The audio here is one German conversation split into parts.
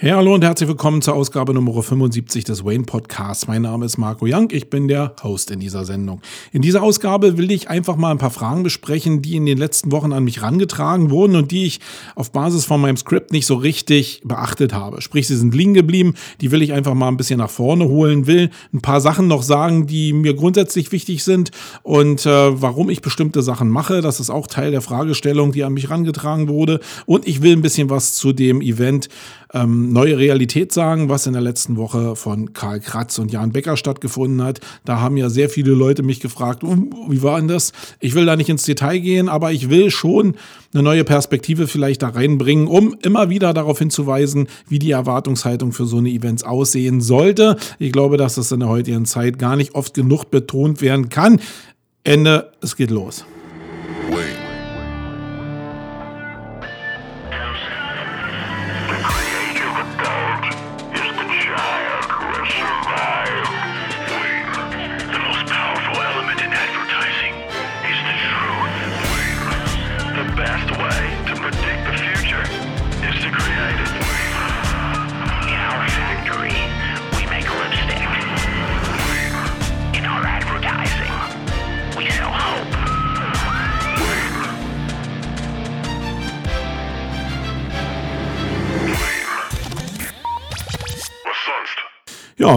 Hey, hallo und herzlich willkommen zur Ausgabe Nummer 75 des Wayne Podcasts. Mein Name ist Marco Young, ich bin der Host in dieser Sendung. In dieser Ausgabe will ich einfach mal ein paar Fragen besprechen, die in den letzten Wochen an mich rangetragen wurden und die ich auf Basis von meinem Skript nicht so richtig beachtet habe. Sprich, sie sind liegen geblieben, die will ich einfach mal ein bisschen nach vorne holen, will ein paar Sachen noch sagen, die mir grundsätzlich wichtig sind und äh, warum ich bestimmte Sachen mache. Das ist auch Teil der Fragestellung, die an mich rangetragen wurde. Und ich will ein bisschen was zu dem Event ähm, Neue Realität sagen, was in der letzten Woche von Karl Kratz und Jan Becker stattgefunden hat. Da haben ja sehr viele Leute mich gefragt, wie war denn das? Ich will da nicht ins Detail gehen, aber ich will schon eine neue Perspektive vielleicht da reinbringen, um immer wieder darauf hinzuweisen, wie die Erwartungshaltung für so eine Events aussehen sollte. Ich glaube, dass das in der heutigen Zeit gar nicht oft genug betont werden kann. Ende, es geht los. Wait.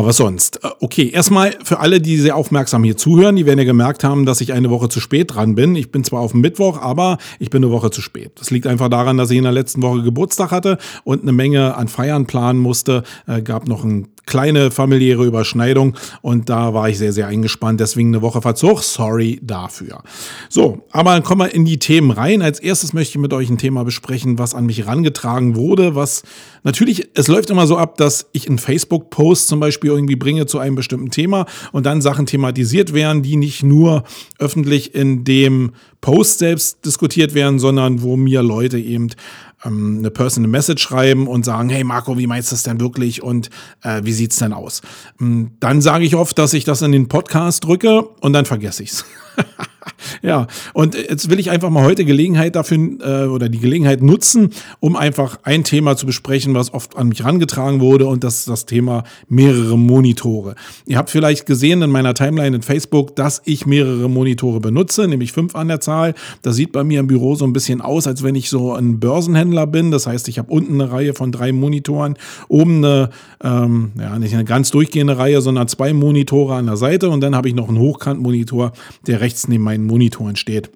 Ja, was sonst? Okay, erstmal für alle, die sehr aufmerksam hier zuhören, die werden ja gemerkt haben, dass ich eine Woche zu spät dran bin. Ich bin zwar auf dem Mittwoch, aber ich bin eine Woche zu spät. Das liegt einfach daran, dass ich in der letzten Woche Geburtstag hatte und eine Menge an Feiern planen musste. Äh, gab noch ein kleine familiäre Überschneidung und da war ich sehr, sehr eingespannt. Deswegen eine Woche Verzug. Sorry dafür. So, aber dann kommen wir in die Themen rein. Als erstes möchte ich mit euch ein Thema besprechen, was an mich herangetragen wurde, was natürlich, es läuft immer so ab, dass ich einen Facebook-Post zum Beispiel irgendwie bringe zu einem bestimmten Thema und dann Sachen thematisiert werden, die nicht nur öffentlich in dem Post selbst diskutiert werden, sondern wo mir Leute eben ähm, eine Personal Message schreiben und sagen, hey Marco, wie meinst du das denn wirklich und äh, wie sieht's denn aus? Ähm, dann sage ich oft, dass ich das in den Podcast drücke und dann vergesse ich's. ja, und jetzt will ich einfach mal heute Gelegenheit dafür äh, oder die Gelegenheit nutzen, um einfach ein Thema zu besprechen, was oft an mich herangetragen wurde und das ist das Thema mehrere Monitore. Ihr habt vielleicht gesehen in meiner Timeline in Facebook, dass ich mehrere Monitore benutze, nämlich fünf an der Zahl. Das sieht bei mir im Büro so ein bisschen aus, als wenn ich so ein Börsenhändler bin. Das heißt, ich habe unten eine Reihe von drei Monitoren, oben eine, ähm, ja, nicht eine ganz durchgehende Reihe, sondern zwei Monitore an der Seite und dann habe ich noch einen Hochkantmonitor, der rechts neben meinen Monitoren steht.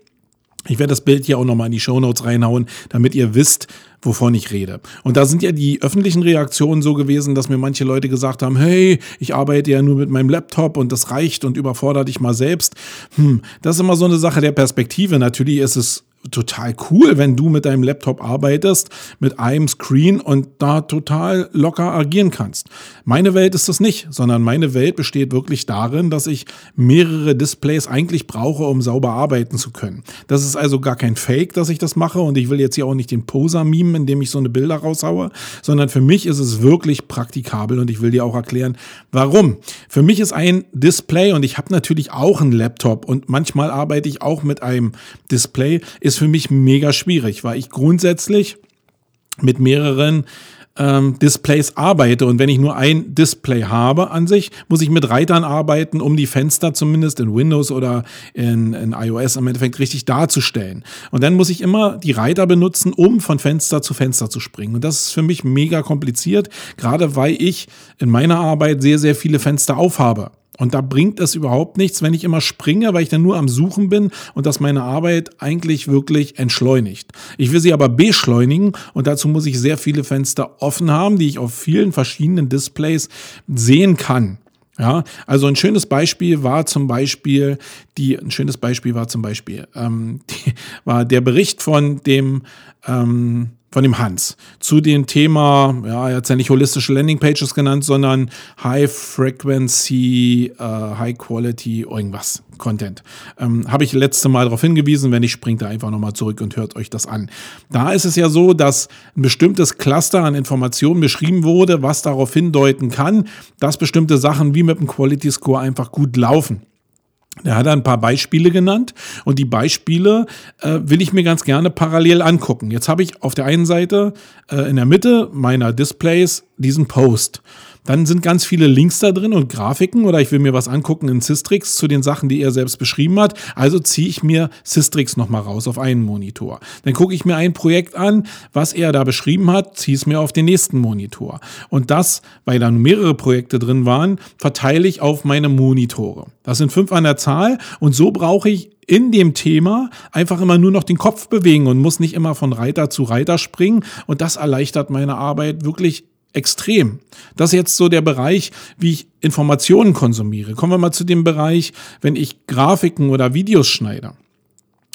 Ich werde das Bild hier auch nochmal in die Show Notes reinhauen, damit ihr wisst, wovon ich rede. Und da sind ja die öffentlichen Reaktionen so gewesen, dass mir manche Leute gesagt haben, hey, ich arbeite ja nur mit meinem Laptop und das reicht und überfordert dich mal selbst. Hm, das ist immer so eine Sache der Perspektive. Natürlich ist es total cool, wenn du mit deinem Laptop arbeitest, mit einem Screen und da total locker agieren kannst. Meine Welt ist das nicht, sondern meine Welt besteht wirklich darin, dass ich mehrere Displays eigentlich brauche, um sauber arbeiten zu können. Das ist also gar kein Fake, dass ich das mache und ich will jetzt hier auch nicht den Poser mimen, indem ich so eine Bilder raushaue, sondern für mich ist es wirklich praktikabel und ich will dir auch erklären, warum. Für mich ist ein Display und ich habe natürlich auch einen Laptop und manchmal arbeite ich auch mit einem Display, ist ist für mich mega schwierig, weil ich grundsätzlich mit mehreren ähm, Displays arbeite. Und wenn ich nur ein Display habe an sich, muss ich mit Reitern arbeiten, um die Fenster zumindest in Windows oder in, in iOS im Endeffekt richtig darzustellen. Und dann muss ich immer die Reiter benutzen, um von Fenster zu Fenster zu springen. Und das ist für mich mega kompliziert, gerade weil ich in meiner Arbeit sehr, sehr viele Fenster aufhabe. Und da bringt es überhaupt nichts, wenn ich immer springe, weil ich dann nur am Suchen bin und das meine Arbeit eigentlich wirklich entschleunigt. Ich will sie aber beschleunigen und dazu muss ich sehr viele Fenster offen haben, die ich auf vielen verschiedenen Displays sehen kann. Ja, also ein schönes Beispiel war zum Beispiel die, ein schönes Beispiel war zum Beispiel, ähm, die, war der Bericht von dem ähm, von dem Hans zu dem Thema, ja, er hat es ja nicht holistische Landingpages genannt, sondern High Frequency, äh, High Quality, irgendwas Content. Ähm, Habe ich letzte Mal darauf hingewiesen, wenn nicht, springt da einfach nochmal zurück und hört euch das an. Da ist es ja so, dass ein bestimmtes Cluster an Informationen beschrieben wurde, was darauf hindeuten kann, dass bestimmte Sachen wie mit dem Quality Score einfach gut laufen. Er hat ein paar Beispiele genannt und die Beispiele äh, will ich mir ganz gerne parallel angucken. Jetzt habe ich auf der einen Seite äh, in der Mitte meiner Displays diesen Post. Dann sind ganz viele Links da drin und Grafiken oder ich will mir was angucken in Systrix zu den Sachen, die er selbst beschrieben hat. Also ziehe ich mir Systrix nochmal raus auf einen Monitor. Dann gucke ich mir ein Projekt an, was er da beschrieben hat, ziehe es mir auf den nächsten Monitor. Und das, weil da mehrere Projekte drin waren, verteile ich auf meine Monitore. Das sind fünf an der Zahl und so brauche ich in dem Thema einfach immer nur noch den Kopf bewegen und muss nicht immer von Reiter zu Reiter springen. Und das erleichtert meine Arbeit wirklich extrem. Das ist jetzt so der Bereich, wie ich Informationen konsumiere. Kommen wir mal zu dem Bereich, wenn ich Grafiken oder Videos schneide.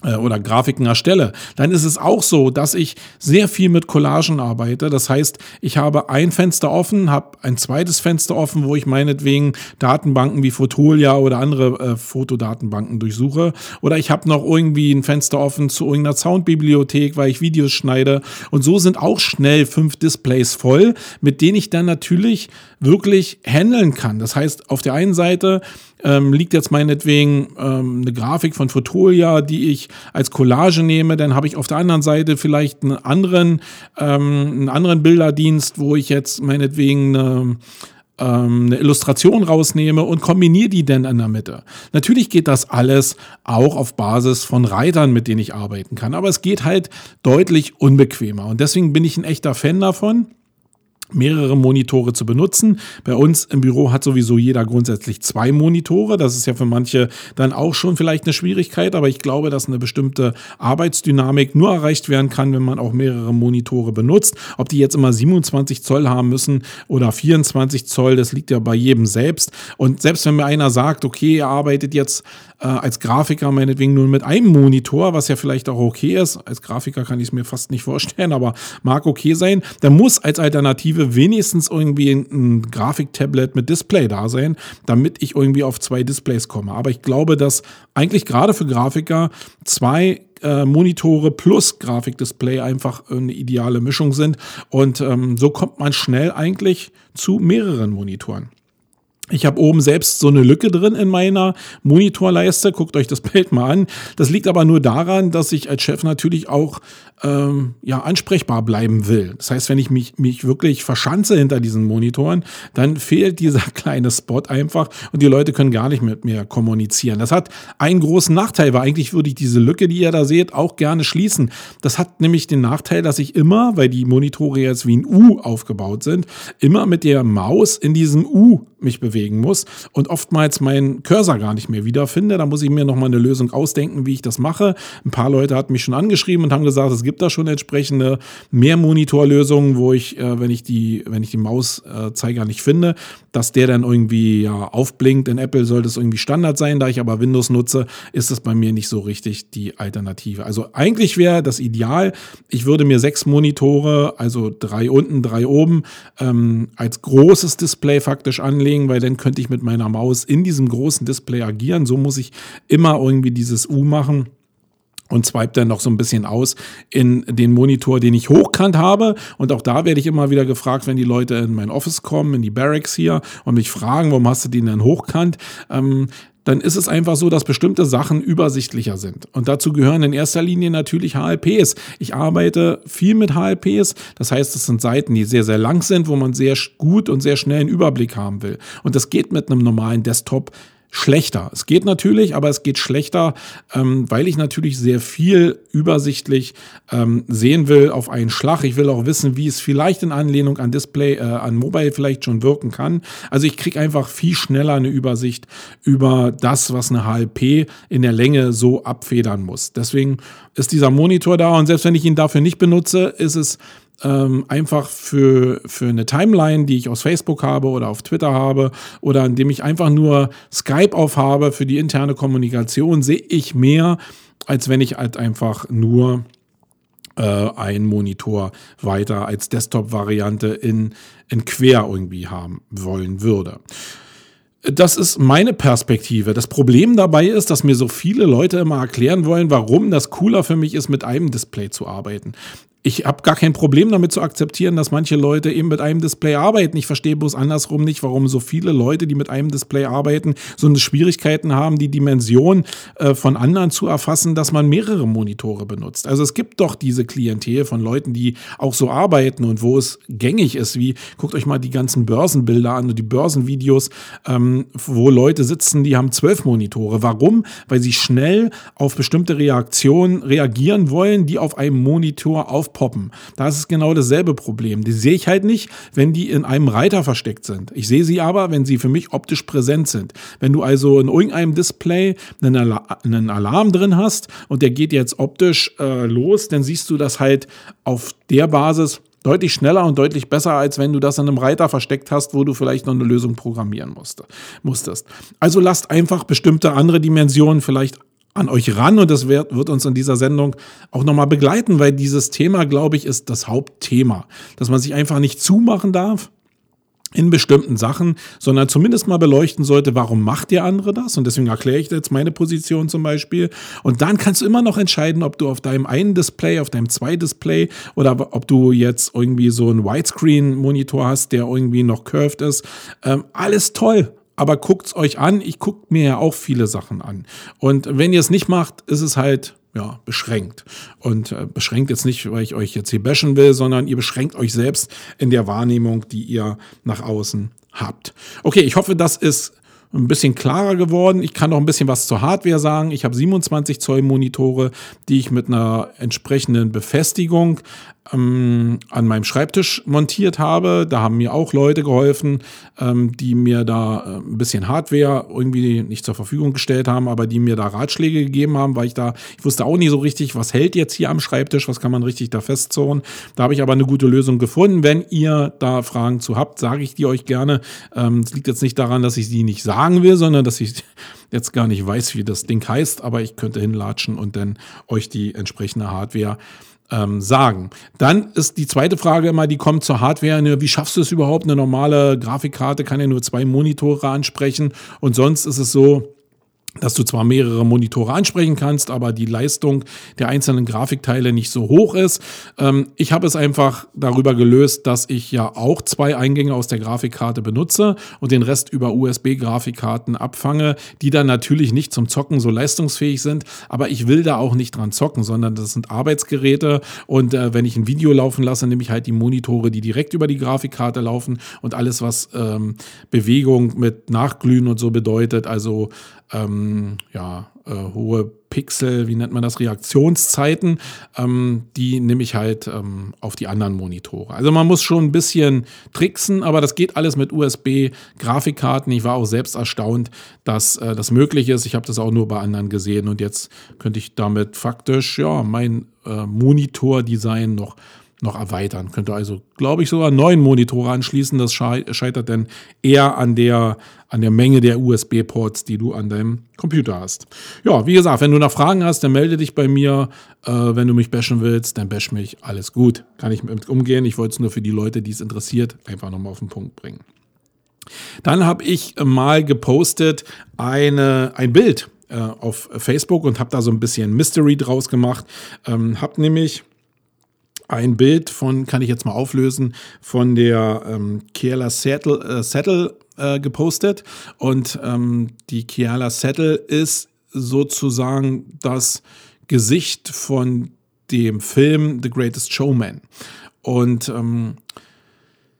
Äh, oder Grafiken erstelle, dann ist es auch so, dass ich sehr viel mit Collagen arbeite. Das heißt, ich habe ein Fenster offen, habe ein zweites Fenster offen, wo ich meinetwegen Datenbanken wie Fotolia oder andere äh, Fotodatenbanken durchsuche. Oder ich habe noch irgendwie ein Fenster offen zu irgendeiner Soundbibliothek, weil ich Videos schneide. Und so sind auch schnell fünf Displays voll, mit denen ich dann natürlich wirklich handeln kann. Das heißt, auf der einen Seite ähm, liegt jetzt meinetwegen ähm, eine Grafik von Fotolia, die ich als Collage nehme, dann habe ich auf der anderen Seite vielleicht einen anderen, ähm, einen anderen Bilderdienst, wo ich jetzt meinetwegen eine ähm, eine Illustration rausnehme und kombiniere die dann in der Mitte. Natürlich geht das alles auch auf Basis von Reitern, mit denen ich arbeiten kann, aber es geht halt deutlich unbequemer. Und deswegen bin ich ein echter Fan davon mehrere Monitore zu benutzen. Bei uns im Büro hat sowieso jeder grundsätzlich zwei Monitore. Das ist ja für manche dann auch schon vielleicht eine Schwierigkeit, aber ich glaube, dass eine bestimmte Arbeitsdynamik nur erreicht werden kann, wenn man auch mehrere Monitore benutzt. Ob die jetzt immer 27 Zoll haben müssen oder 24 Zoll, das liegt ja bei jedem selbst. Und selbst wenn mir einer sagt, okay, er arbeitet jetzt äh, als Grafiker meinetwegen nur mit einem Monitor, was ja vielleicht auch okay ist. Als Grafiker kann ich es mir fast nicht vorstellen, aber mag okay sein. Da muss als Alternative wenigstens irgendwie ein, ein Grafiktablet mit Display da sein, damit ich irgendwie auf zwei Displays komme. Aber ich glaube, dass eigentlich gerade für Grafiker zwei äh, Monitore plus Grafikdisplay einfach eine ideale Mischung sind. Und ähm, so kommt man schnell eigentlich zu mehreren Monitoren. Ich habe oben selbst so eine Lücke drin in meiner Monitorleiste. Guckt euch das Bild mal an. Das liegt aber nur daran, dass ich als Chef natürlich auch ähm, ja, ansprechbar bleiben will. Das heißt, wenn ich mich, mich wirklich verschanze hinter diesen Monitoren, dann fehlt dieser kleine Spot einfach und die Leute können gar nicht mit mir kommunizieren. Das hat einen großen Nachteil, weil eigentlich würde ich diese Lücke, die ihr da seht, auch gerne schließen. Das hat nämlich den Nachteil, dass ich immer, weil die Monitore jetzt wie ein U aufgebaut sind, immer mit der Maus in diesem U mich bewegen muss und oftmals meinen Cursor gar nicht mehr wiederfinde. Da muss ich mir nochmal eine Lösung ausdenken, wie ich das mache. Ein paar Leute hatten mich schon angeschrieben und haben gesagt, es gibt gibt da schon entsprechende Mehrmonitorlösungen, wo ich, äh, wenn ich die, wenn ich die Mauszeiger nicht finde, dass der dann irgendwie ja, aufblinkt. In Apple sollte es irgendwie Standard sein, da ich aber Windows nutze, ist es bei mir nicht so richtig die Alternative. Also eigentlich wäre das ideal, ich würde mir sechs Monitore, also drei unten, drei oben, ähm, als großes Display faktisch anlegen, weil dann könnte ich mit meiner Maus in diesem großen Display agieren. So muss ich immer irgendwie dieses U machen und swipe dann noch so ein bisschen aus in den Monitor, den ich hochkant habe. Und auch da werde ich immer wieder gefragt, wenn die Leute in mein Office kommen, in die Barracks hier und mich fragen, warum hast du den denn hochkant? Ähm, dann ist es einfach so, dass bestimmte Sachen übersichtlicher sind. Und dazu gehören in erster Linie natürlich HLPs. Ich arbeite viel mit HLPs. Das heißt, es sind Seiten, die sehr, sehr lang sind, wo man sehr gut und sehr schnell einen Überblick haben will. Und das geht mit einem normalen Desktop schlechter. Es geht natürlich, aber es geht schlechter, ähm, weil ich natürlich sehr viel übersichtlich ähm, sehen will auf einen Schlag. Ich will auch wissen, wie es vielleicht in Anlehnung an Display, äh, an Mobile vielleicht schon wirken kann. Also ich kriege einfach viel schneller eine Übersicht über das, was eine HLP in der Länge so abfedern muss. Deswegen ist dieser Monitor da und selbst wenn ich ihn dafür nicht benutze, ist es ähm, einfach für, für eine Timeline, die ich aus Facebook habe oder auf Twitter habe oder indem ich einfach nur Skype aufhabe für die interne Kommunikation, sehe ich mehr, als wenn ich halt einfach nur äh, einen Monitor weiter als Desktop-Variante in, in quer irgendwie haben wollen würde. Das ist meine Perspektive. Das Problem dabei ist, dass mir so viele Leute immer erklären wollen, warum das cooler für mich ist, mit einem Display zu arbeiten. Ich habe gar kein Problem damit zu akzeptieren, dass manche Leute eben mit einem Display arbeiten. Ich verstehe bloß andersrum nicht, warum so viele Leute, die mit einem Display arbeiten, so eine Schwierigkeiten haben, die Dimension äh, von anderen zu erfassen, dass man mehrere Monitore benutzt. Also es gibt doch diese Klientel von Leuten, die auch so arbeiten und wo es gängig ist, wie guckt euch mal die ganzen Börsenbilder an und die Börsenvideos, ähm, wo Leute sitzen, die haben zwölf Monitore. Warum? Weil sie schnell auf bestimmte Reaktionen reagieren wollen, die auf einem Monitor auf aufpoppen. Da ist es genau dasselbe Problem. Die sehe ich halt nicht, wenn die in einem Reiter versteckt sind. Ich sehe sie aber, wenn sie für mich optisch präsent sind. Wenn du also in irgendeinem Display einen, Alarm, einen Alarm drin hast und der geht jetzt optisch äh, los, dann siehst du das halt auf der Basis deutlich schneller und deutlich besser, als wenn du das in einem Reiter versteckt hast, wo du vielleicht noch eine Lösung programmieren musste, musstest. Also lasst einfach bestimmte andere Dimensionen vielleicht an euch ran und das wird, wird uns in dieser Sendung auch nochmal begleiten, weil dieses Thema, glaube ich, ist das Hauptthema, dass man sich einfach nicht zumachen darf in bestimmten Sachen, sondern zumindest mal beleuchten sollte, warum macht der andere das? Und deswegen erkläre ich jetzt meine Position zum Beispiel. Und dann kannst du immer noch entscheiden, ob du auf deinem einen Display, auf deinem zwei Display oder ob du jetzt irgendwie so einen Widescreen-Monitor hast, der irgendwie noch curved ist. Ähm, alles toll aber guckt's euch an. Ich gucke mir ja auch viele Sachen an. Und wenn ihr es nicht macht, ist es halt ja, beschränkt. Und äh, beschränkt jetzt nicht, weil ich euch jetzt hier bashen will, sondern ihr beschränkt euch selbst in der Wahrnehmung, die ihr nach außen habt. Okay, ich hoffe, das ist ein bisschen klarer geworden. Ich kann noch ein bisschen was zur Hardware sagen. Ich habe 27 Zoll Monitore, die ich mit einer entsprechenden Befestigung ähm, an meinem Schreibtisch montiert habe. Da haben mir auch Leute geholfen, ähm, die mir da äh, ein bisschen Hardware irgendwie nicht zur Verfügung gestellt haben, aber die mir da Ratschläge gegeben haben, weil ich da, ich wusste auch nicht so richtig, was hält jetzt hier am Schreibtisch, was kann man richtig da festzurren. Da habe ich aber eine gute Lösung gefunden. Wenn ihr da Fragen zu habt, sage ich die euch gerne. Ähm, es liegt jetzt nicht daran, dass ich sie nicht sagen will, sondern dass ich jetzt gar nicht weiß, wie das Ding heißt, aber ich könnte hinlatschen und dann euch die entsprechende Hardware ähm, sagen. Dann ist die zweite Frage immer, die kommt zur Hardware. Ne, wie schaffst du es überhaupt? Eine normale Grafikkarte kann ja nur zwei Monitore ansprechen und sonst ist es so, dass du zwar mehrere Monitore ansprechen kannst, aber die Leistung der einzelnen Grafikteile nicht so hoch ist. Ähm, ich habe es einfach darüber gelöst, dass ich ja auch zwei Eingänge aus der Grafikkarte benutze und den Rest über USB-Grafikkarten abfange, die dann natürlich nicht zum Zocken so leistungsfähig sind, aber ich will da auch nicht dran zocken, sondern das sind Arbeitsgeräte. Und äh, wenn ich ein Video laufen lasse, nehme ich halt die Monitore, die direkt über die Grafikkarte laufen. Und alles, was ähm, Bewegung mit Nachglühen und so bedeutet, also ähm, ja, äh, hohe Pixel, wie nennt man das, Reaktionszeiten, ähm, die nehme ich halt ähm, auf die anderen Monitore. Also man muss schon ein bisschen tricksen, aber das geht alles mit USB-Grafikkarten. Ich war auch selbst erstaunt, dass äh, das möglich ist. Ich habe das auch nur bei anderen gesehen und jetzt könnte ich damit faktisch ja mein äh, Monitor-Design noch noch erweitern. Könnte also, glaube ich, sogar neuen Monitore anschließen. Das scheitert dann eher an der, an der Menge der USB-Ports, die du an deinem Computer hast. Ja, wie gesagt, wenn du noch Fragen hast, dann melde dich bei mir. Äh, wenn du mich bashen willst, dann bash mich. Alles gut. Kann ich mit umgehen. Ich wollte es nur für die Leute, die es interessiert, einfach nochmal auf den Punkt bringen. Dann habe ich mal gepostet eine, ein Bild äh, auf Facebook und habe da so ein bisschen Mystery draus gemacht. Ähm, habe nämlich ein Bild von, kann ich jetzt mal auflösen, von der ähm, Kiala Settle, äh, Settle äh, gepostet. Und ähm, die Kiala Settle ist sozusagen das Gesicht von dem Film The Greatest Showman. Und ähm,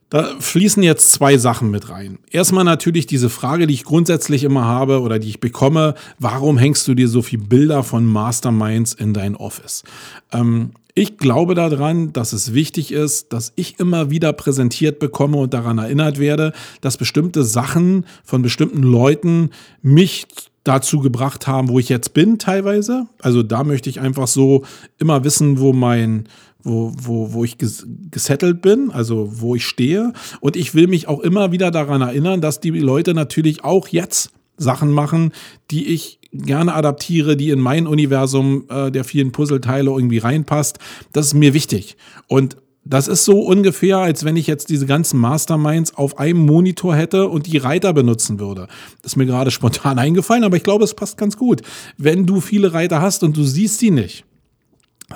da fließen jetzt zwei Sachen mit rein. Erstmal natürlich diese Frage, die ich grundsätzlich immer habe oder die ich bekomme, warum hängst du dir so viele Bilder von Masterminds in dein Office? Ähm, ich glaube daran, dass es wichtig ist, dass ich immer wieder präsentiert bekomme und daran erinnert werde, dass bestimmte Sachen von bestimmten Leuten mich dazu gebracht haben, wo ich jetzt bin teilweise. Also da möchte ich einfach so immer wissen, wo mein, wo, wo, wo ich gesettelt bin, also wo ich stehe. Und ich will mich auch immer wieder daran erinnern, dass die Leute natürlich auch jetzt Sachen machen, die ich gerne adaptiere, die in mein Universum äh, der vielen Puzzleteile irgendwie reinpasst. Das ist mir wichtig. Und das ist so ungefähr, als wenn ich jetzt diese ganzen Masterminds auf einem Monitor hätte und die Reiter benutzen würde. Das ist mir gerade spontan eingefallen, aber ich glaube, es passt ganz gut. Wenn du viele Reiter hast und du siehst sie nicht,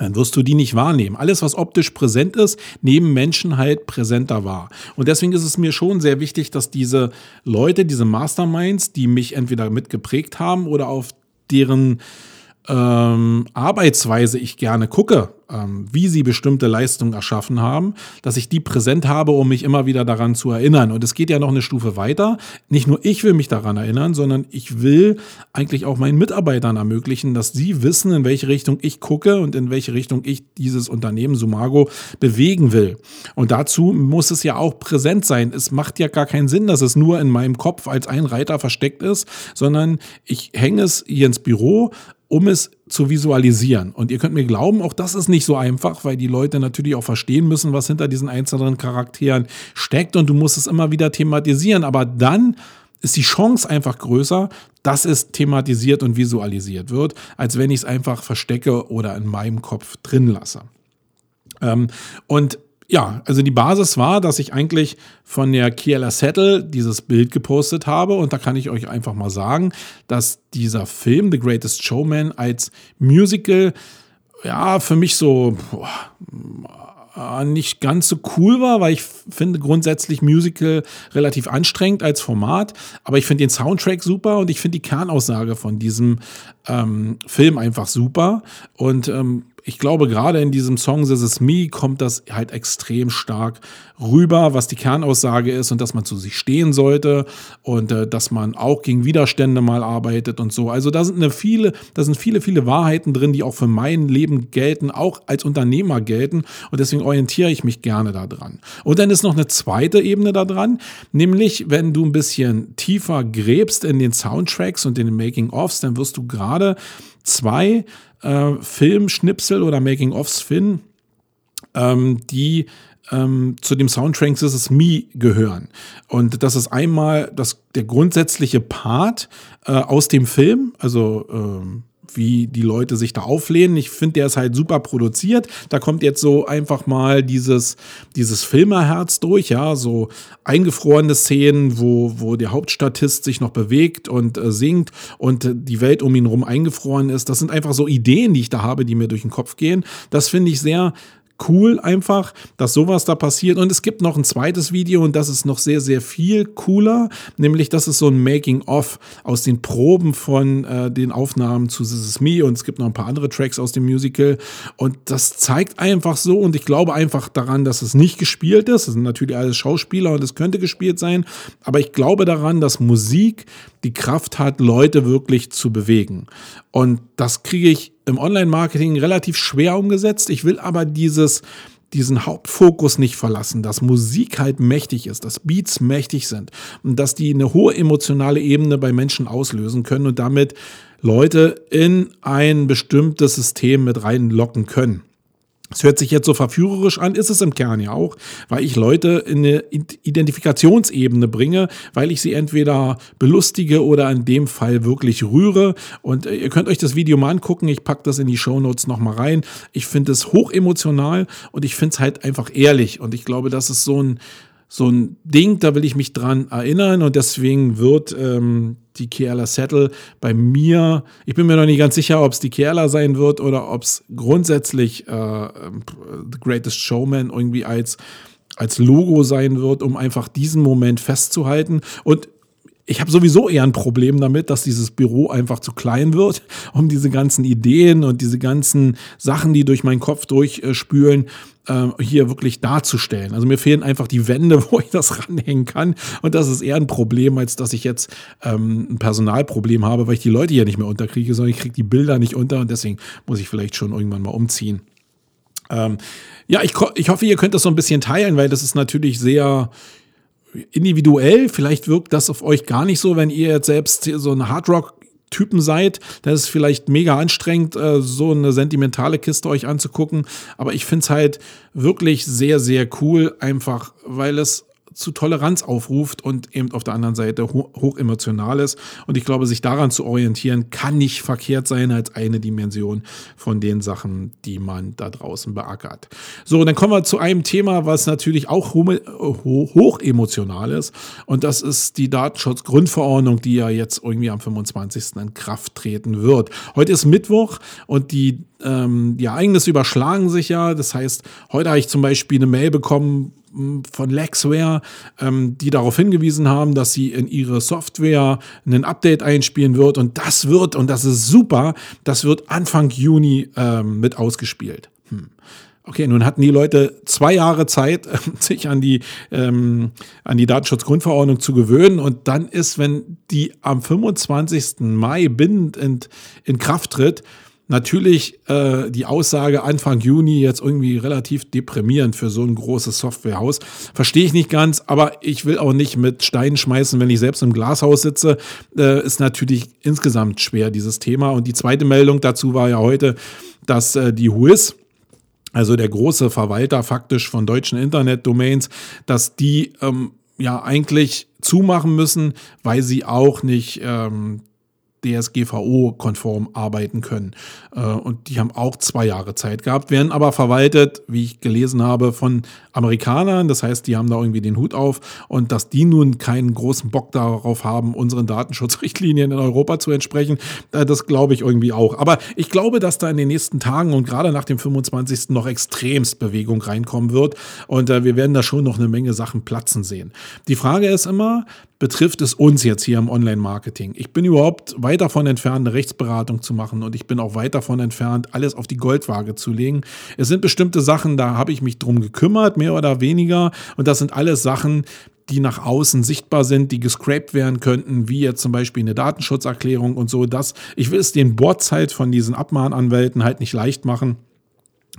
dann wirst du die nicht wahrnehmen. Alles, was optisch präsent ist, nehmen Menschen halt präsenter wahr. Und deswegen ist es mir schon sehr wichtig, dass diese Leute, diese Masterminds, die mich entweder mitgeprägt haben oder auf deren ähm, Arbeitsweise ich gerne gucke, ähm, wie sie bestimmte Leistungen erschaffen haben, dass ich die präsent habe, um mich immer wieder daran zu erinnern. Und es geht ja noch eine Stufe weiter. Nicht nur ich will mich daran erinnern, sondern ich will eigentlich auch meinen Mitarbeitern ermöglichen, dass sie wissen, in welche Richtung ich gucke und in welche Richtung ich dieses Unternehmen Sumago bewegen will. Und dazu muss es ja auch präsent sein. Es macht ja gar keinen Sinn, dass es nur in meinem Kopf als ein Reiter versteckt ist, sondern ich hänge es hier ins Büro um es zu visualisieren. Und ihr könnt mir glauben, auch das ist nicht so einfach, weil die Leute natürlich auch verstehen müssen, was hinter diesen einzelnen Charakteren steckt und du musst es immer wieder thematisieren. Aber dann ist die Chance einfach größer, dass es thematisiert und visualisiert wird, als wenn ich es einfach verstecke oder in meinem Kopf drin lasse. Ähm, und ja, also die Basis war, dass ich eigentlich von der Kiela Settle dieses Bild gepostet habe. Und da kann ich euch einfach mal sagen, dass dieser Film The Greatest Showman als Musical ja für mich so boah, nicht ganz so cool war, weil ich finde grundsätzlich Musical relativ anstrengend als Format, aber ich finde den Soundtrack super und ich finde die Kernaussage von diesem ähm, Film einfach super. Und ähm, ich glaube, gerade in diesem Song This Is Me kommt das halt extrem stark rüber, was die Kernaussage ist und dass man zu sich stehen sollte und äh, dass man auch gegen Widerstände mal arbeitet und so. Also da sind eine viele, da sind viele, viele Wahrheiten drin, die auch für mein Leben gelten, auch als Unternehmer gelten und deswegen orientiere ich mich gerne daran. Und dann ist noch eine zweite Ebene da dran, nämlich wenn du ein bisschen tiefer gräbst in den Soundtracks und in den Making-ofs, dann wirst du gerade zwei äh, Filmschnipsel oder Making-ofs finden, ähm, die ähm, zu dem Soundtrack This Is Me gehören. Und das ist einmal das, der grundsätzliche Part äh, aus dem Film, also ähm, wie die Leute sich da auflehnen. Ich finde, der ist halt super produziert. Da kommt jetzt so einfach mal dieses, dieses Filmerherz durch, ja, so eingefrorene Szenen, wo, wo der Hauptstatist sich noch bewegt und äh, singt und die Welt um ihn herum eingefroren ist. Das sind einfach so Ideen, die ich da habe, die mir durch den Kopf gehen. Das finde ich sehr, cool einfach, dass sowas da passiert. Und es gibt noch ein zweites Video und das ist noch sehr, sehr viel cooler. Nämlich, das ist so ein Making-of aus den Proben von äh, den Aufnahmen zu This Is Me und es gibt noch ein paar andere Tracks aus dem Musical. Und das zeigt einfach so und ich glaube einfach daran, dass es nicht gespielt ist. Das sind natürlich alles Schauspieler und es könnte gespielt sein. Aber ich glaube daran, dass Musik die Kraft hat, Leute wirklich zu bewegen. Und das kriege ich im Online-Marketing relativ schwer umgesetzt. Ich will aber dieses, diesen Hauptfokus nicht verlassen, dass Musik halt mächtig ist, dass Beats mächtig sind und dass die eine hohe emotionale Ebene bei Menschen auslösen können und damit Leute in ein bestimmtes System mit reinlocken können. Es hört sich jetzt so verführerisch an, ist es im Kern ja auch, weil ich Leute in eine Identifikationsebene bringe, weil ich sie entweder belustige oder in dem Fall wirklich rühre. Und äh, ihr könnt euch das Video mal angucken, ich packe das in die Shownotes nochmal rein. Ich finde es hochemotional und ich finde es halt einfach ehrlich. Und ich glaube, das ist so ein, so ein Ding, da will ich mich dran erinnern und deswegen wird ähm, die Keala Settle bei mir, ich bin mir noch nicht ganz sicher, ob es die Keala sein wird oder ob es grundsätzlich äh, The Greatest Showman irgendwie als, als Logo sein wird, um einfach diesen Moment festzuhalten. Und ich habe sowieso eher ein Problem damit, dass dieses Büro einfach zu klein wird, um diese ganzen Ideen und diese ganzen Sachen, die durch meinen Kopf durchspülen, äh, hier wirklich darzustellen. Also mir fehlen einfach die Wände, wo ich das ranhängen kann. Und das ist eher ein Problem, als dass ich jetzt ähm, ein Personalproblem habe, weil ich die Leute hier nicht mehr unterkriege, sondern ich kriege die Bilder nicht unter und deswegen muss ich vielleicht schon irgendwann mal umziehen. Ähm, ja, ich, ich hoffe, ihr könnt das so ein bisschen teilen, weil das ist natürlich sehr individuell. Vielleicht wirkt das auf euch gar nicht so, wenn ihr jetzt selbst so ein Hardrock Typen seid, dann ist vielleicht mega anstrengend, äh, so eine sentimentale Kiste euch anzugucken. Aber ich finde es halt wirklich sehr, sehr cool, einfach weil es zu Toleranz aufruft und eben auf der anderen Seite ho hoch emotional ist. Und ich glaube, sich daran zu orientieren, kann nicht verkehrt sein als eine Dimension von den Sachen, die man da draußen beackert. So, dann kommen wir zu einem Thema, was natürlich auch hoch emotional ist. Und das ist die Datenschutzgrundverordnung, die ja jetzt irgendwie am 25. in Kraft treten wird. Heute ist Mittwoch und die ähm, die Ereignisse überschlagen sich ja. Das heißt, heute habe ich zum Beispiel eine Mail bekommen von Lexware, ähm, die darauf hingewiesen haben, dass sie in ihre Software ein Update einspielen wird. Und das wird, und das ist super, das wird Anfang Juni ähm, mit ausgespielt. Hm. Okay, nun hatten die Leute zwei Jahre Zeit, sich an die, ähm, an die Datenschutzgrundverordnung zu gewöhnen. Und dann ist, wenn die am 25. Mai bindend in, in Kraft tritt, Natürlich äh, die Aussage Anfang Juni jetzt irgendwie relativ deprimierend für so ein großes Softwarehaus. Verstehe ich nicht ganz, aber ich will auch nicht mit Steinen schmeißen, wenn ich selbst im Glashaus sitze. Äh, ist natürlich insgesamt schwer, dieses Thema. Und die zweite Meldung dazu war ja heute, dass äh, die WHOIS, also der große Verwalter faktisch von deutschen Internetdomains, dass die ähm, ja eigentlich zumachen müssen, weil sie auch nicht ähm, DSGVO-konform arbeiten können. Äh, und die haben auch zwei Jahre Zeit gehabt, werden aber verwaltet, wie ich gelesen habe, von Amerikanern. Das heißt, die haben da irgendwie den Hut auf und dass die nun keinen großen Bock darauf haben, unseren Datenschutzrichtlinien in Europa zu entsprechen, äh, das glaube ich irgendwie auch. Aber ich glaube, dass da in den nächsten Tagen und gerade nach dem 25. noch extremst Bewegung reinkommen wird und äh, wir werden da schon noch eine Menge Sachen platzen sehen. Die Frage ist immer, betrifft es uns jetzt hier im Online-Marketing? Ich bin überhaupt weit davon entfernt, eine Rechtsberatung zu machen und ich bin auch weit davon entfernt, alles auf die Goldwaage zu legen. Es sind bestimmte Sachen, da habe ich mich drum gekümmert, mehr oder weniger. Und das sind alles Sachen, die nach außen sichtbar sind, die gescraped werden könnten, wie jetzt zum Beispiel eine Datenschutzerklärung und so. Das, ich will es den Boards halt von diesen Abmahnanwälten halt nicht leicht machen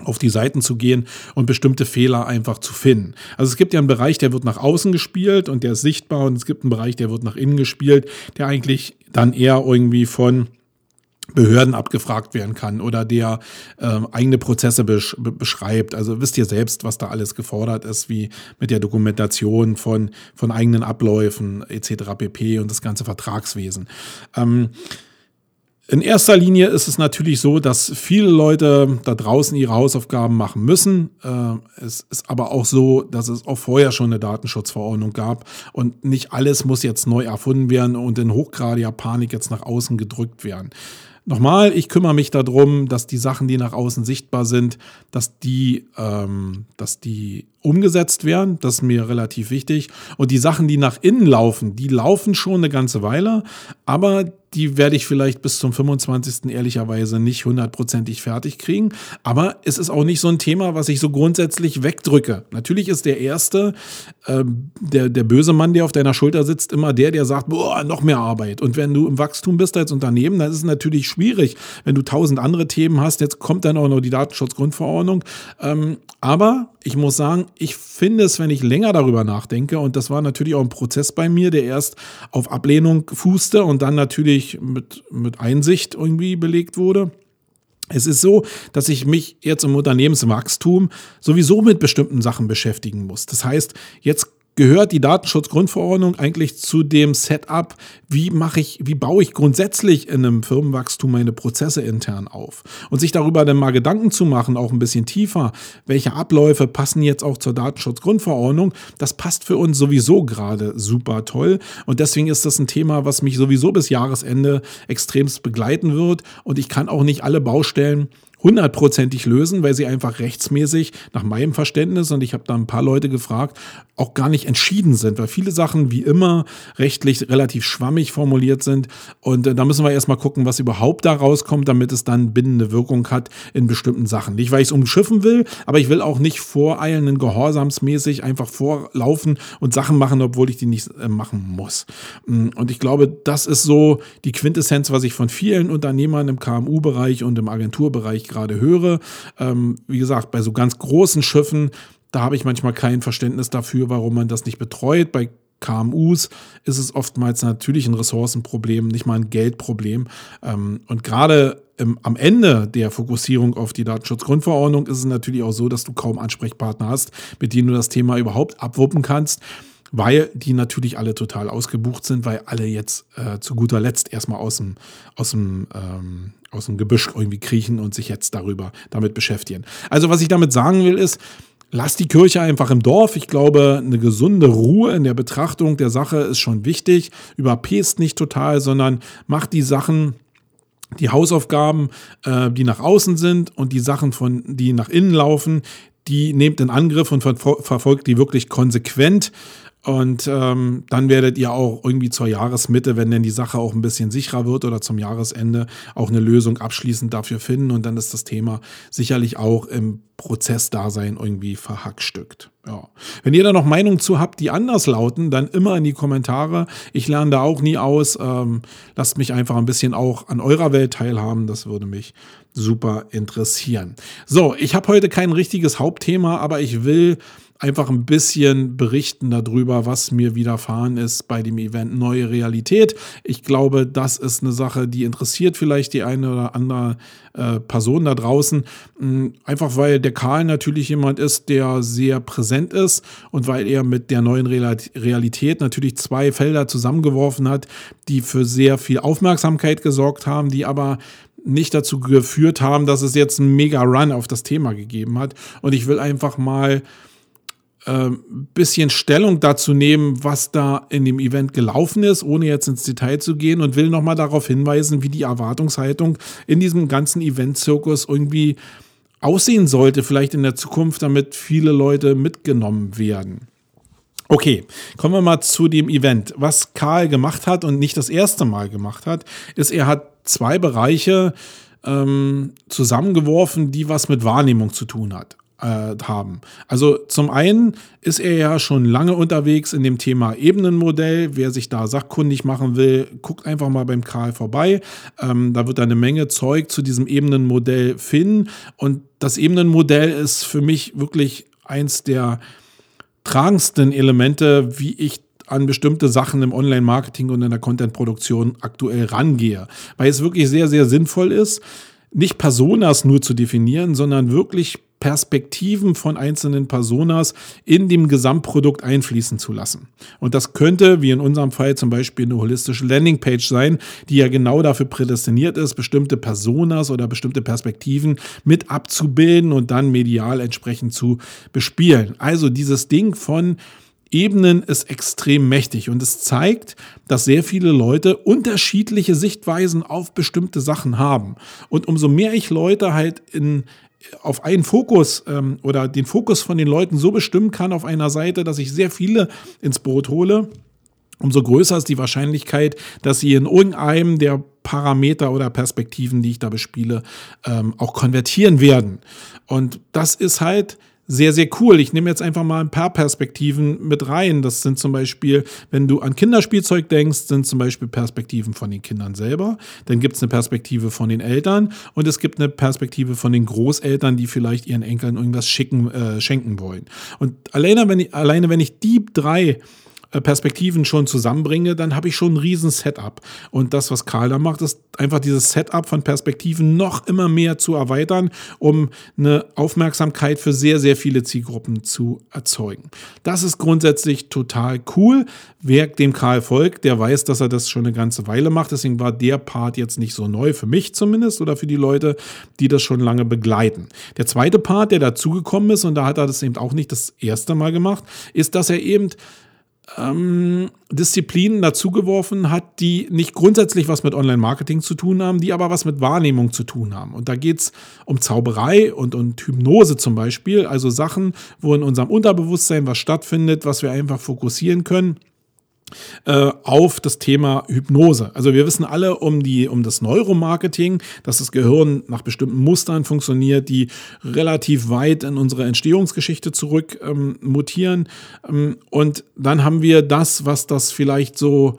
auf die Seiten zu gehen und bestimmte Fehler einfach zu finden. Also es gibt ja einen Bereich, der wird nach außen gespielt und der ist sichtbar und es gibt einen Bereich, der wird nach innen gespielt, der eigentlich dann eher irgendwie von Behörden abgefragt werden kann oder der äh, eigene Prozesse besch beschreibt. Also wisst ihr selbst, was da alles gefordert ist, wie mit der Dokumentation von, von eigenen Abläufen etc. pp. und das ganze Vertragswesen. Ähm, in erster Linie ist es natürlich so, dass viele Leute da draußen ihre Hausaufgaben machen müssen. Äh, es ist aber auch so, dass es auch vorher schon eine Datenschutzverordnung gab und nicht alles muss jetzt neu erfunden werden und in hochgradiger Panik jetzt nach außen gedrückt werden. Nochmal, ich kümmere mich darum, dass die Sachen, die nach außen sichtbar sind, dass die, ähm, dass die umgesetzt werden. Das ist mir relativ wichtig. Und die Sachen, die nach innen laufen, die laufen schon eine ganze Weile, aber die werde ich vielleicht bis zum 25. ehrlicherweise nicht hundertprozentig fertig kriegen. Aber es ist auch nicht so ein Thema, was ich so grundsätzlich wegdrücke. Natürlich ist der Erste, äh, der, der böse Mann, der auf deiner Schulter sitzt, immer der, der sagt, boah, noch mehr Arbeit. Und wenn du im Wachstum bist als Unternehmen, dann ist es natürlich schwierig, wenn du tausend andere Themen hast. Jetzt kommt dann auch noch die Datenschutzgrundverordnung. Ähm, aber ich muss sagen, ich finde es, wenn ich länger darüber nachdenke, und das war natürlich auch ein Prozess bei mir, der erst auf Ablehnung fußte und dann natürlich mit, mit Einsicht irgendwie belegt wurde. Es ist so, dass ich mich jetzt im Unternehmenswachstum sowieso mit bestimmten Sachen beschäftigen muss. Das heißt, jetzt gehört die Datenschutzgrundverordnung eigentlich zu dem Setup, wie mache ich, wie baue ich grundsätzlich in einem Firmenwachstum meine Prozesse intern auf? Und sich darüber dann mal Gedanken zu machen, auch ein bisschen tiefer, welche Abläufe passen jetzt auch zur Datenschutzgrundverordnung, das passt für uns sowieso gerade super toll. Und deswegen ist das ein Thema, was mich sowieso bis Jahresende extremst begleiten wird. Und ich kann auch nicht alle Baustellen hundertprozentig lösen, weil sie einfach rechtsmäßig nach meinem Verständnis, und ich habe da ein paar Leute gefragt, auch gar nicht entschieden sind, weil viele Sachen wie immer rechtlich relativ schwammig formuliert sind. Und äh, da müssen wir erstmal gucken, was überhaupt da rauskommt, damit es dann bindende Wirkung hat in bestimmten Sachen. Nicht, weil ich es umschiffen will, aber ich will auch nicht voreilen und gehorsamsmäßig einfach vorlaufen und Sachen machen, obwohl ich die nicht äh, machen muss. Mm, und ich glaube, das ist so die Quintessenz, was ich von vielen Unternehmern im KMU-Bereich und im Agenturbereich gerade höre. Ähm, wie gesagt, bei so ganz großen Schiffen, da habe ich manchmal kein Verständnis dafür, warum man das nicht betreut. Bei KMUs ist es oftmals natürlich ein Ressourcenproblem, nicht mal ein Geldproblem. Ähm, und gerade am Ende der Fokussierung auf die Datenschutzgrundverordnung ist es natürlich auch so, dass du kaum Ansprechpartner hast, mit denen du das Thema überhaupt abwuppen kannst. Weil die natürlich alle total ausgebucht sind, weil alle jetzt äh, zu guter Letzt erstmal aus dem, aus dem, ähm, aus dem Gebüsch irgendwie kriechen und sich jetzt darüber damit beschäftigen. Also was ich damit sagen will ist, Lass die Kirche einfach im Dorf. Ich glaube, eine gesunde Ruhe in der Betrachtung der Sache ist schon wichtig. Überpest nicht total, sondern mach die Sachen, die Hausaufgaben, äh, die nach außen sind und die Sachen, von, die nach innen laufen, die nehmt in Angriff und verfolgt die wirklich konsequent. Und ähm, dann werdet ihr auch irgendwie zur Jahresmitte, wenn denn die Sache auch ein bisschen sicherer wird oder zum Jahresende, auch eine Lösung abschließend dafür finden. Und dann ist das Thema sicherlich auch im Prozessdasein irgendwie verhackstückt. Ja. Wenn ihr da noch Meinungen zu habt, die anders lauten, dann immer in die Kommentare. Ich lerne da auch nie aus. Ähm, lasst mich einfach ein bisschen auch an eurer Welt teilhaben. Das würde mich super interessieren. So, ich habe heute kein richtiges Hauptthema, aber ich will einfach ein bisschen berichten darüber, was mir widerfahren ist bei dem Event Neue Realität. Ich glaube, das ist eine Sache, die interessiert vielleicht die eine oder andere äh, Person da draußen. Mm, einfach weil der Karl natürlich jemand ist, der sehr präsent ist und weil er mit der neuen Realität natürlich zwei Felder zusammengeworfen hat, die für sehr viel Aufmerksamkeit gesorgt haben, die aber nicht dazu geführt haben, dass es jetzt einen mega Run auf das Thema gegeben hat. Und ich will einfach mal äh, bisschen Stellung dazu nehmen, was da in dem Event gelaufen ist, ohne jetzt ins Detail zu gehen und will nochmal darauf hinweisen, wie die Erwartungshaltung in diesem ganzen Event-Zirkus irgendwie aussehen sollte, vielleicht in der Zukunft, damit viele Leute mitgenommen werden. Okay, kommen wir mal zu dem Event. Was Karl gemacht hat und nicht das erste Mal gemacht hat, ist, er hat zwei Bereiche ähm, zusammengeworfen, die was mit Wahrnehmung zu tun hat äh, haben. Also zum einen ist er ja schon lange unterwegs in dem Thema Ebenenmodell. Wer sich da sachkundig machen will, guckt einfach mal beim Karl vorbei. Ähm, da wird er eine Menge Zeug zu diesem Ebenenmodell finden. Und das Ebenenmodell ist für mich wirklich eins der tragendsten Elemente, wie ich an bestimmte Sachen im Online-Marketing und in der Content-Produktion aktuell rangehe. Weil es wirklich sehr, sehr sinnvoll ist, nicht Personas nur zu definieren, sondern wirklich Perspektiven von einzelnen Personas in dem Gesamtprodukt einfließen zu lassen. Und das könnte, wie in unserem Fall zum Beispiel eine holistische Landingpage sein, die ja genau dafür prädestiniert ist, bestimmte Personas oder bestimmte Perspektiven mit abzubilden und dann medial entsprechend zu bespielen. Also dieses Ding von Ebenen ist extrem mächtig und es zeigt, dass sehr viele Leute unterschiedliche Sichtweisen auf bestimmte Sachen haben. Und umso mehr ich Leute halt in, auf einen Fokus ähm, oder den Fokus von den Leuten so bestimmen kann auf einer Seite, dass ich sehr viele ins Boot hole, umso größer ist die Wahrscheinlichkeit, dass sie in irgendeinem der Parameter oder Perspektiven, die ich da bespiele, ähm, auch konvertieren werden. Und das ist halt sehr, sehr cool. Ich nehme jetzt einfach mal ein paar Perspektiven mit rein. Das sind zum Beispiel, wenn du an Kinderspielzeug denkst, sind zum Beispiel Perspektiven von den Kindern selber. Dann gibt es eine Perspektive von den Eltern und es gibt eine Perspektive von den Großeltern, die vielleicht ihren Enkeln irgendwas schicken, äh, schenken wollen. Und alleine wenn ich, alleine wenn ich die drei Perspektiven schon zusammenbringe, dann habe ich schon ein riesen Setup. Und das, was Karl da macht, ist einfach dieses Setup von Perspektiven noch immer mehr zu erweitern, um eine Aufmerksamkeit für sehr, sehr viele Zielgruppen zu erzeugen. Das ist grundsätzlich total cool. Wer dem Karl folgt, der weiß, dass er das schon eine ganze Weile macht. Deswegen war der Part jetzt nicht so neu, für mich zumindest oder für die Leute, die das schon lange begleiten. Der zweite Part, der dazugekommen ist, und da hat er das eben auch nicht das erste Mal gemacht, ist, dass er eben ähm, Disziplinen dazugeworfen hat, die nicht grundsätzlich was mit Online-Marketing zu tun haben, die aber was mit Wahrnehmung zu tun haben. Und da geht es um Zauberei und, und Hypnose zum Beispiel, also Sachen, wo in unserem Unterbewusstsein was stattfindet, was wir einfach fokussieren können auf das Thema Hypnose. Also wir wissen alle um die um das Neuromarketing, dass das Gehirn nach bestimmten Mustern funktioniert, die relativ weit in unsere Entstehungsgeschichte zurück ähm, mutieren. Ähm, und dann haben wir das, was das vielleicht so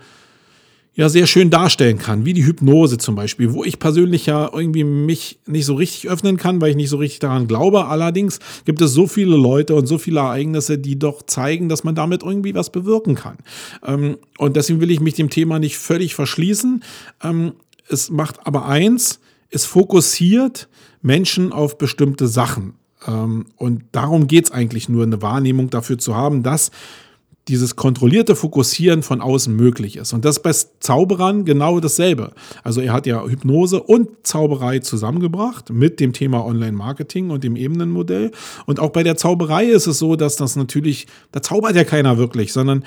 ja sehr schön darstellen kann, wie die Hypnose zum Beispiel, wo ich persönlich ja irgendwie mich nicht so richtig öffnen kann, weil ich nicht so richtig daran glaube. Allerdings gibt es so viele Leute und so viele Ereignisse, die doch zeigen, dass man damit irgendwie was bewirken kann. Ähm, und deswegen will ich mich dem Thema nicht völlig verschließen. Ähm, es macht aber eins, es fokussiert Menschen auf bestimmte Sachen. Ähm, und darum geht es eigentlich nur, eine Wahrnehmung dafür zu haben, dass dieses kontrollierte Fokussieren von außen möglich ist. Und das ist bei Zauberern genau dasselbe. Also er hat ja Hypnose und Zauberei zusammengebracht mit dem Thema Online-Marketing und dem Ebenenmodell. Und auch bei der Zauberei ist es so, dass das natürlich, da zaubert ja keiner wirklich, sondern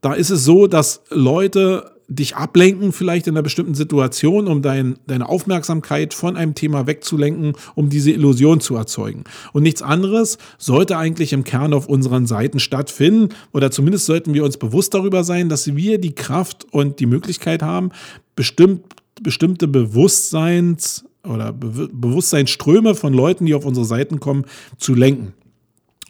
da ist es so, dass Leute dich ablenken, vielleicht in einer bestimmten Situation, um dein, deine Aufmerksamkeit von einem Thema wegzulenken, um diese Illusion zu erzeugen. Und nichts anderes sollte eigentlich im Kern auf unseren Seiten stattfinden, oder zumindest sollten wir uns bewusst darüber sein, dass wir die Kraft und die Möglichkeit haben, bestimmt, bestimmte Bewusstseins- oder Be Bewusstseinsströme von Leuten, die auf unsere Seiten kommen, zu lenken.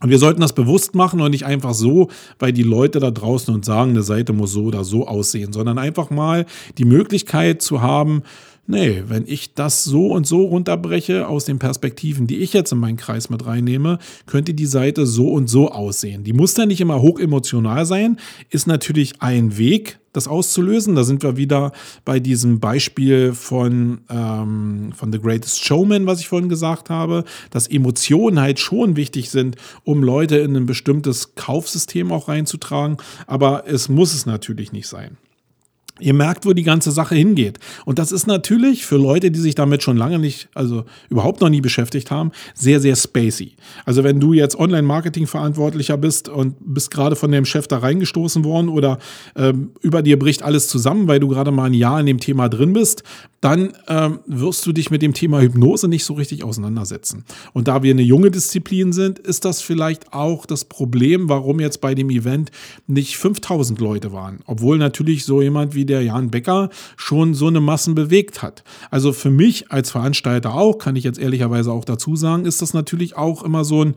Und wir sollten das bewusst machen und nicht einfach so, weil die Leute da draußen uns sagen, eine Seite muss so oder so aussehen, sondern einfach mal die Möglichkeit zu haben, nee, wenn ich das so und so runterbreche aus den Perspektiven, die ich jetzt in meinen Kreis mit reinnehme, könnte die Seite so und so aussehen. Die muss dann nicht immer hoch emotional sein, ist natürlich ein Weg, das auszulösen. Da sind wir wieder bei diesem Beispiel von, ähm, von The Greatest Showman, was ich vorhin gesagt habe, dass Emotionen halt schon wichtig sind, um Leute in ein bestimmtes Kaufsystem auch reinzutragen. Aber es muss es natürlich nicht sein. Ihr merkt, wo die ganze Sache hingeht. Und das ist natürlich für Leute, die sich damit schon lange nicht, also überhaupt noch nie beschäftigt haben, sehr, sehr spacey. Also wenn du jetzt Online-Marketing-Verantwortlicher bist und bist gerade von dem Chef da reingestoßen worden oder ähm, über dir bricht alles zusammen, weil du gerade mal ein Jahr in dem Thema drin bist, dann ähm, wirst du dich mit dem Thema Hypnose nicht so richtig auseinandersetzen. Und da wir eine junge Disziplin sind, ist das vielleicht auch das Problem, warum jetzt bei dem Event nicht 5000 Leute waren. Obwohl natürlich so jemand wie der Jan Becker schon so eine Massen bewegt hat. Also für mich als Veranstalter auch, kann ich jetzt ehrlicherweise auch dazu sagen, ist das natürlich auch immer so ein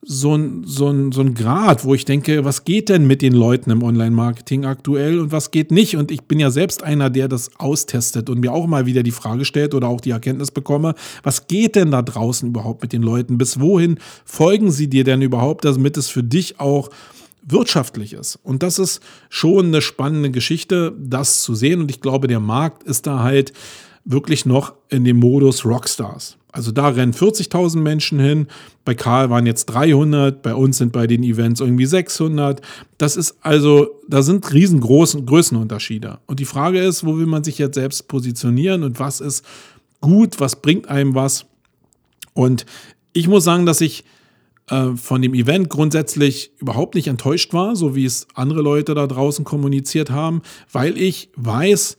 so ein, so, ein, so ein Grad, wo ich denke, was geht denn mit den Leuten im Online-Marketing aktuell und was geht nicht? Und ich bin ja selbst einer, der das austestet und mir auch mal wieder die Frage stellt oder auch die Erkenntnis bekomme, was geht denn da draußen überhaupt mit den Leuten? Bis wohin folgen sie dir denn überhaupt, damit es für dich auch wirtschaftlich ist. Und das ist schon eine spannende Geschichte, das zu sehen. Und ich glaube, der Markt ist da halt wirklich noch in dem Modus Rockstars. Also da rennen 40.000 Menschen hin. Bei Karl waren jetzt 300. Bei uns sind bei den Events irgendwie 600. Das ist also, da sind riesengroße Größenunterschiede. Und die Frage ist, wo will man sich jetzt selbst positionieren und was ist gut, was bringt einem was? Und ich muss sagen, dass ich äh, von dem Event grundsätzlich überhaupt nicht enttäuscht war, so wie es andere Leute da draußen kommuniziert haben, weil ich weiß,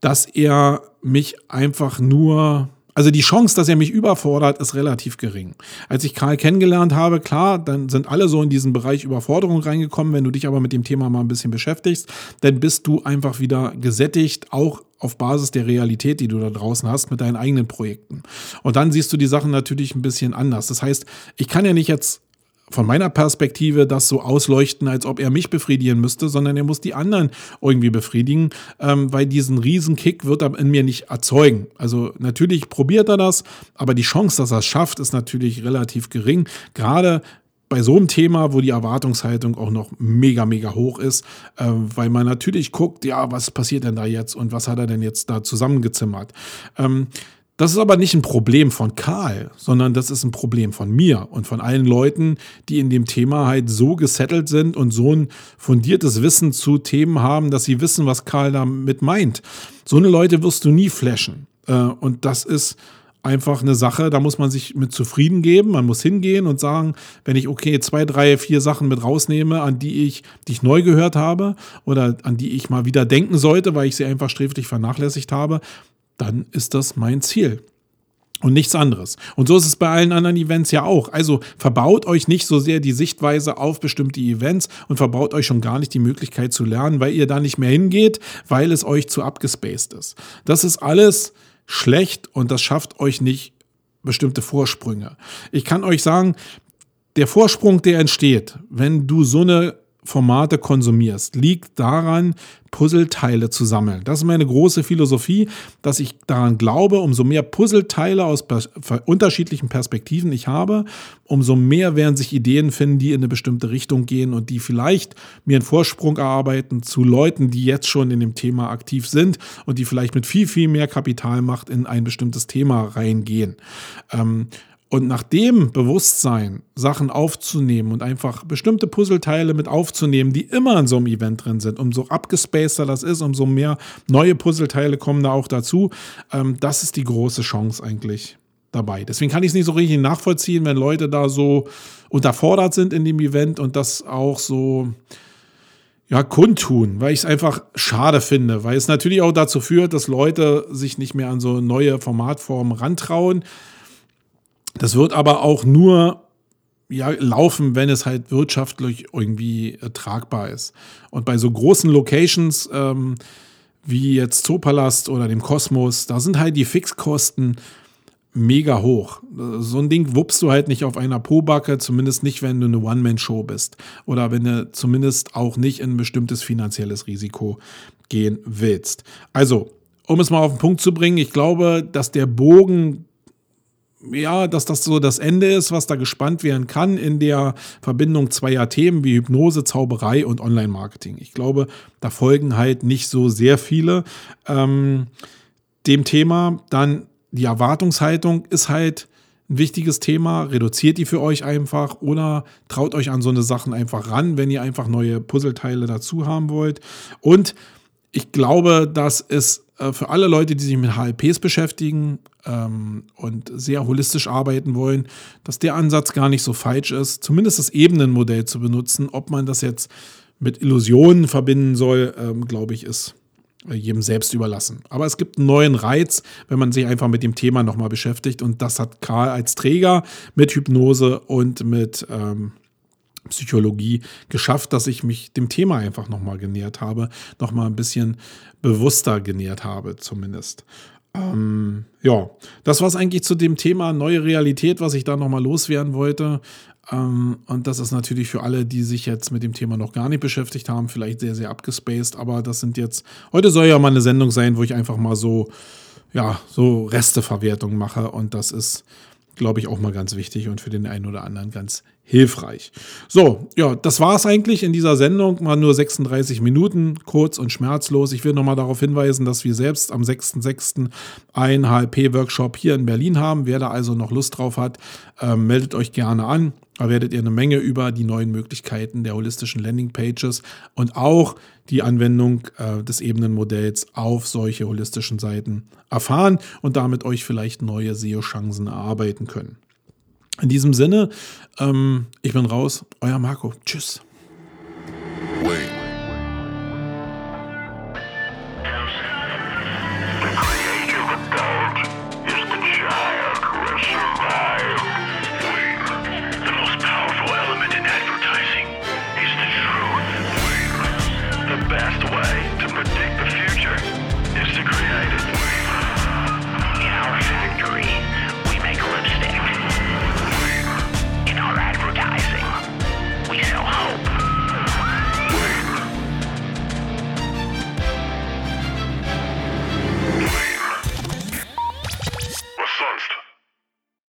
dass er mich einfach nur also die Chance, dass er mich überfordert, ist relativ gering. Als ich Karl kennengelernt habe, klar, dann sind alle so in diesen Bereich Überforderung reingekommen. Wenn du dich aber mit dem Thema mal ein bisschen beschäftigst, dann bist du einfach wieder gesättigt, auch auf Basis der Realität, die du da draußen hast, mit deinen eigenen Projekten. Und dann siehst du die Sachen natürlich ein bisschen anders. Das heißt, ich kann ja nicht jetzt von meiner Perspektive das so ausleuchten, als ob er mich befriedigen müsste, sondern er muss die anderen irgendwie befriedigen, ähm, weil diesen Riesenkick wird er in mir nicht erzeugen. Also natürlich probiert er das, aber die Chance, dass er es schafft, ist natürlich relativ gering. Gerade bei so einem Thema, wo die Erwartungshaltung auch noch mega, mega hoch ist, äh, weil man natürlich guckt, ja, was passiert denn da jetzt und was hat er denn jetzt da zusammengezimmert. Ähm, das ist aber nicht ein Problem von Karl, sondern das ist ein Problem von mir und von allen Leuten, die in dem Thema halt so gesettelt sind und so ein fundiertes Wissen zu Themen haben, dass sie wissen, was Karl damit meint. So eine Leute wirst du nie flashen. Äh, und das ist einfach eine Sache, da muss man sich mit zufrieden geben. Man muss hingehen und sagen, wenn ich okay zwei, drei, vier Sachen mit rausnehme, an die ich, die ich neu gehört habe oder an die ich mal wieder denken sollte, weil ich sie einfach sträflich vernachlässigt habe, dann ist das mein Ziel. Und nichts anderes. Und so ist es bei allen anderen Events ja auch. Also verbaut euch nicht so sehr die Sichtweise auf bestimmte Events und verbaut euch schon gar nicht die Möglichkeit zu lernen, weil ihr da nicht mehr hingeht, weil es euch zu abgespaced ist. Das ist alles schlecht und das schafft euch nicht bestimmte Vorsprünge. Ich kann euch sagen, der Vorsprung, der entsteht, wenn du so eine Formate konsumierst, liegt daran, Puzzleteile zu sammeln. Das ist meine große Philosophie, dass ich daran glaube, umso mehr Puzzleteile aus unterschiedlichen Perspektiven ich habe, umso mehr werden sich Ideen finden, die in eine bestimmte Richtung gehen und die vielleicht mir einen Vorsprung erarbeiten zu Leuten, die jetzt schon in dem Thema aktiv sind und die vielleicht mit viel, viel mehr Kapitalmacht in ein bestimmtes Thema reingehen. Ähm, Und nach dem Bewusstsein, Sachen aufzunehmen und einfach bestimmte Puzzleteile mit aufzunehmen, die immer in so einem Event drin sind, umso abgespaceter das ist, umso mehr neue Puzzleteile kommen da auch dazu. Ähm, das ist die große Chance eigentlich dabei. Deswegen kann ich es nicht so richtig nachvollziehen, wenn Leute da so unterfordert sind in dem Event und das auch so ja, kundtun, weil ich es einfach schade finde, weil es natürlich auch dazu führt, dass Leute sich nicht mehr an so neue Formatformen rantrauen. Das wird aber auch nur ja, laufen, wenn es halt wirtschaftlich irgendwie äh, tragbar ist. Und bei so großen Locations ähm, wie jetzt Zoopalast oder dem Kosmos, da sind halt die Fixkosten mega hoch. So ein Ding wuppst du halt nicht auf einer Pobacke, zumindest nicht, wenn du eine One-Man-Show bist. Oder wenn du zumindest auch nicht in ein bestimmtes finanzielles Risiko gehen willst. Also, um es mal auf den Punkt zu bringen, ich glaube, dass der Bogen ja, dass das so das Ende ist, was da gespannt werden kann in der Verbindung zweier Themen wie Hypnose, Zauberei und Online-Marketing. Ich glaube, da folgen halt nicht so sehr viele ähm, dem Thema. Dann die Erwartungshaltung ist halt ein wichtiges Thema. Reduziert die für euch einfach oder traut euch an so eine Sachen einfach ran, wenn ihr einfach neue Puzzleteile dazu haben wollt. Und ich glaube, dass es für alle Leute, die sich mit HLPs beschäftigen ähm, und sehr holistisch arbeiten wollen, dass der Ansatz gar nicht so falsch ist, zumindest das Ebenenmodell zu benutzen. Ob man das jetzt mit Illusionen verbinden soll, ähm, glaube ich, ist jedem selbst überlassen. Aber es gibt einen neuen Reiz, wenn man sich einfach mit dem Thema nochmal beschäftigt. Und das hat Karl als Träger mit Hypnose und mit ähm, Psychologie geschafft, dass ich mich dem Thema einfach nochmal genähert habe, nochmal ein bisschen bewusster genähert habe zumindest. Ähm, ja, das war es eigentlich zu dem Thema neue Realität, was ich da nochmal loswerden wollte. Ähm, und das ist natürlich für alle, die sich jetzt mit dem Thema noch gar nicht beschäftigt haben, vielleicht sehr, sehr abgespaced. Aber das sind jetzt, heute soll ja mal eine Sendung sein, wo ich einfach mal so, ja, so Resteverwertung mache. Und das ist, glaube ich, auch mal ganz wichtig und für den einen oder anderen ganz hilfreich. So, ja, das war es eigentlich in dieser Sendung. Mal nur 36 Minuten, kurz und schmerzlos. Ich will nochmal darauf hinweisen, dass wir selbst am 6.6. einen HLP-Workshop hier in Berlin haben. Wer da also noch Lust drauf hat, äh, meldet euch gerne an. Da werdet ihr eine Menge über die neuen Möglichkeiten der holistischen Landingpages und auch die Anwendung äh, des Ebenenmodells auf solche holistischen Seiten erfahren und damit euch vielleicht neue SEO-Chancen erarbeiten können. In diesem Sinne, ähm, ich bin raus, euer Marco. Tschüss.